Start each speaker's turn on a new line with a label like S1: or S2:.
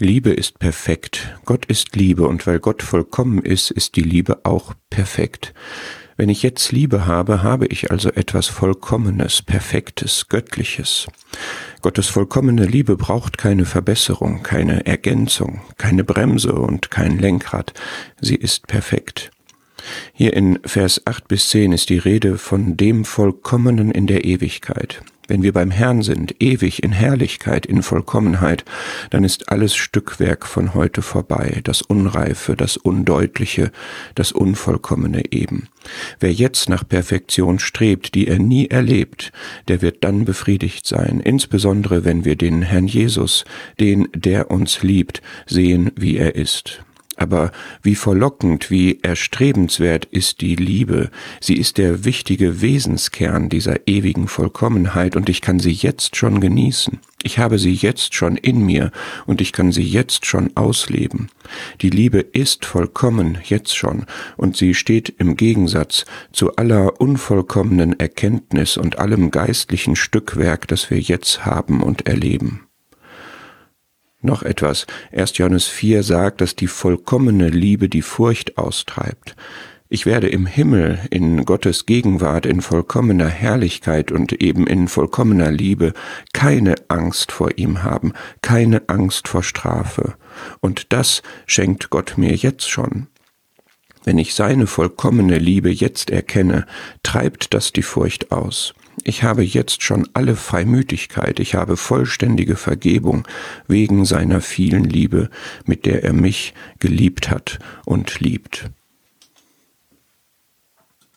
S1: Liebe ist perfekt. Gott ist Liebe und weil Gott vollkommen ist, ist die Liebe auch perfekt. Wenn ich jetzt Liebe habe, habe ich also etwas Vollkommenes, Perfektes, Göttliches. Gottes vollkommene Liebe braucht keine Verbesserung, keine Ergänzung, keine Bremse und kein Lenkrad. Sie ist perfekt. Hier in Vers 8 bis 10 ist die Rede von dem Vollkommenen in der Ewigkeit. Wenn wir beim Herrn sind, ewig in Herrlichkeit, in Vollkommenheit, dann ist alles Stückwerk von heute vorbei, das Unreife, das Undeutliche, das Unvollkommene eben. Wer jetzt nach Perfektion strebt, die er nie erlebt, der wird dann befriedigt sein, insbesondere wenn wir den Herrn Jesus, den, der uns liebt, sehen, wie er ist. Aber wie verlockend, wie erstrebenswert ist die Liebe. Sie ist der wichtige Wesenskern dieser ewigen Vollkommenheit und ich kann sie jetzt schon genießen. Ich habe sie jetzt schon in mir und ich kann sie jetzt schon ausleben. Die Liebe ist vollkommen jetzt schon und sie steht im Gegensatz zu aller unvollkommenen Erkenntnis und allem geistlichen Stückwerk, das wir jetzt haben und erleben. Noch etwas. 1. Johannes 4 sagt, dass die vollkommene Liebe die Furcht austreibt. Ich werde im Himmel in Gottes Gegenwart in vollkommener Herrlichkeit und eben in vollkommener Liebe keine Angst vor ihm haben, keine Angst vor Strafe. Und das schenkt Gott mir jetzt schon. Wenn ich seine vollkommene Liebe jetzt erkenne, treibt das die Furcht aus. Ich habe jetzt schon alle Freimütigkeit, ich habe vollständige Vergebung wegen seiner vielen Liebe, mit der er mich geliebt hat und liebt.